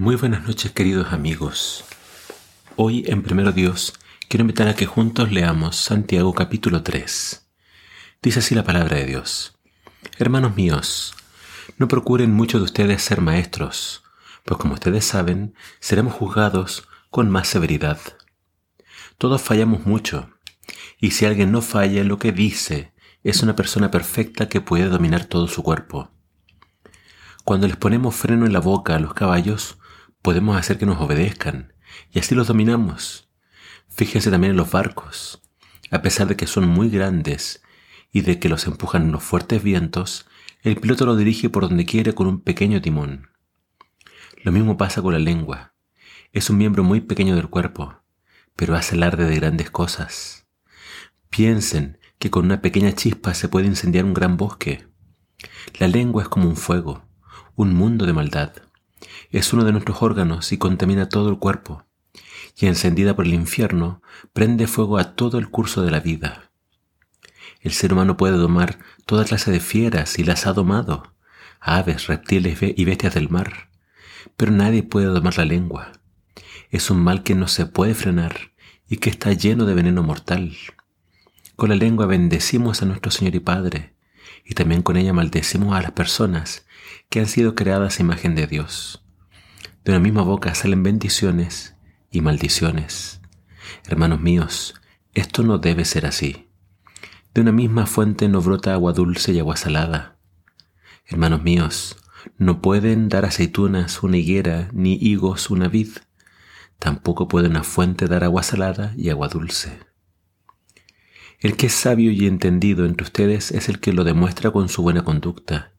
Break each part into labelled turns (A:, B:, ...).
A: Muy buenas noches queridos amigos. Hoy en Primero Dios quiero invitar a que juntos leamos Santiago capítulo 3. Dice así la palabra de Dios. Hermanos míos, no procuren muchos de ustedes ser maestros, pues como ustedes saben, seremos juzgados con más severidad. Todos fallamos mucho, y si alguien no falla en lo que dice, es una persona perfecta que puede dominar todo su cuerpo. Cuando les ponemos freno en la boca a los caballos, podemos hacer que nos obedezcan y así los dominamos. Fíjense también en los barcos. A pesar de que son muy grandes y de que los empujan los fuertes vientos, el piloto lo dirige por donde quiere con un pequeño timón. Lo mismo pasa con la lengua. Es un miembro muy pequeño del cuerpo, pero hace alarde de grandes cosas. Piensen que con una pequeña chispa se puede incendiar un gran bosque. La lengua es como un fuego, un mundo de maldad es uno de nuestros órganos y contamina todo el cuerpo, y encendida por el infierno, prende fuego a todo el curso de la vida. El ser humano puede domar toda clase de fieras y las ha domado, aves, reptiles y bestias del mar, pero nadie puede domar la lengua. Es un mal que no se puede frenar y que está lleno de veneno mortal. Con la lengua bendecimos a nuestro Señor y Padre, y también con ella maldecimos a las personas que han sido creadas a imagen de Dios. De una misma boca salen bendiciones y maldiciones. Hermanos míos, esto no debe ser así. De una misma fuente no brota agua dulce y agua salada. Hermanos míos, no pueden dar aceitunas una higuera, ni higos una vid. Tampoco puede una fuente dar agua salada y agua dulce. El que es sabio y entendido entre ustedes es el que lo demuestra con su buena conducta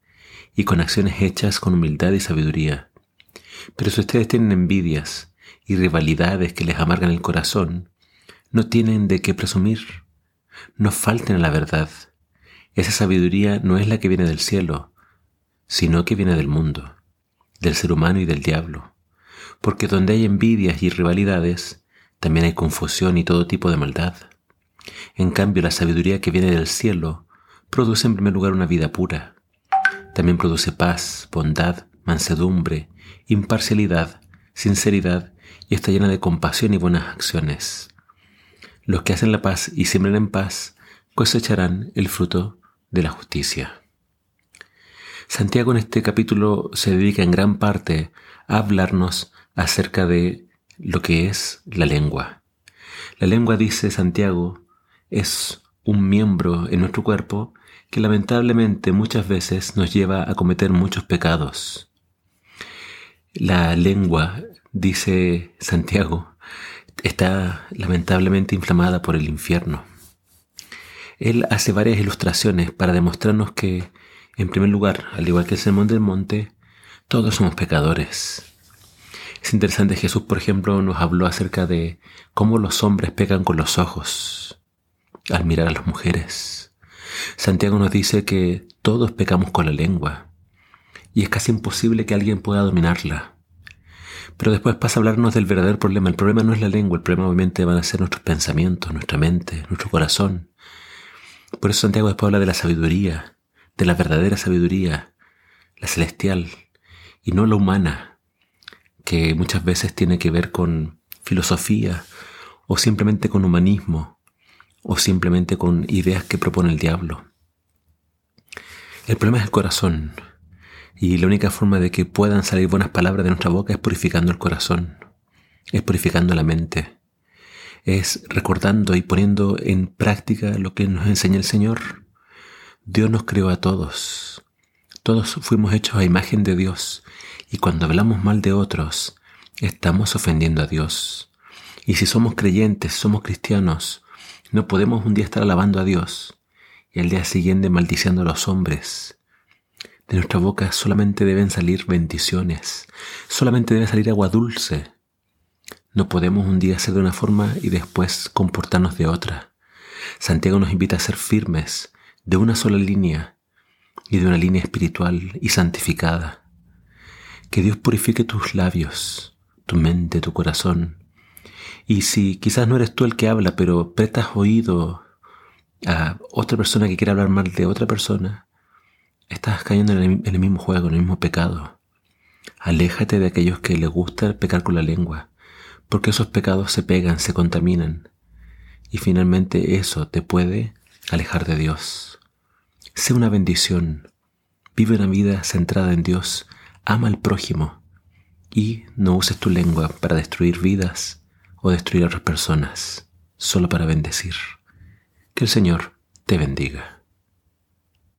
A: y con acciones hechas con humildad y sabiduría pero si ustedes tienen envidias y rivalidades que les amargan el corazón, no tienen de qué presumir. No falten a la verdad. Esa sabiduría no es la que viene del cielo, sino que viene del mundo, del ser humano y del diablo. Porque donde hay envidias y rivalidades, también hay confusión y todo tipo de maldad. En cambio, la sabiduría que viene del cielo produce en primer lugar una vida pura. También produce paz, bondad, mansedumbre, imparcialidad, sinceridad y está llena de compasión y buenas acciones. Los que hacen la paz y siembran en paz cosecharán el fruto de la justicia. Santiago en este capítulo se dedica en gran parte a hablarnos acerca de lo que es la lengua. La lengua, dice Santiago, es un miembro en nuestro cuerpo que lamentablemente muchas veces nos lleva a cometer muchos pecados. La lengua, dice Santiago, está lamentablemente inflamada por el infierno. Él hace varias ilustraciones para demostrarnos que, en primer lugar, al igual que el Sermón del Monte, todos somos pecadores. Es interesante, Jesús, por ejemplo, nos habló acerca de cómo los hombres pecan con los ojos al mirar a las mujeres. Santiago nos dice que todos pecamos con la lengua y es casi imposible que alguien pueda dominarla. Pero después pasa a hablarnos del verdadero problema. El problema no es la lengua, el problema obviamente van a ser nuestros pensamientos, nuestra mente, nuestro corazón. Por eso Santiago después habla de la sabiduría, de la verdadera sabiduría, la celestial, y no la humana, que muchas veces tiene que ver con filosofía, o simplemente con humanismo, o simplemente con ideas que propone el diablo. El problema es el corazón, y la única forma de que puedan salir buenas palabras de nuestra boca es purificando el corazón, es purificando la mente, es recordando y poniendo en práctica lo que nos enseña el Señor. Dios nos creó a todos. Todos fuimos hechos a imagen de Dios y cuando hablamos mal de otros, estamos ofendiendo a Dios. Y si somos creyentes, somos cristianos, no podemos un día estar alabando a Dios y al día siguiente maldiciendo a los hombres de nuestra boca solamente deben salir bendiciones, solamente debe salir agua dulce. No podemos un día ser de una forma y después comportarnos de otra. Santiago nos invita a ser firmes, de una sola línea y de una línea espiritual y santificada. Que Dios purifique tus labios, tu mente, tu corazón. Y si quizás no eres tú el que habla, pero prestas oído a otra persona que quiere hablar mal de otra persona, estás cayendo en el, mismo juego, en el mismo pecado. Aléjate de aquellos que les gusta pecar con la lengua, porque esos pecados se pegan, se contaminan, y finalmente eso te puede alejar de Dios. Sé una bendición, vive una vida centrada en Dios, ama al prójimo. Y no uses tu lengua para destruir vidas o destruir a otras personas, solo para bendecir. Que el Señor te bendiga.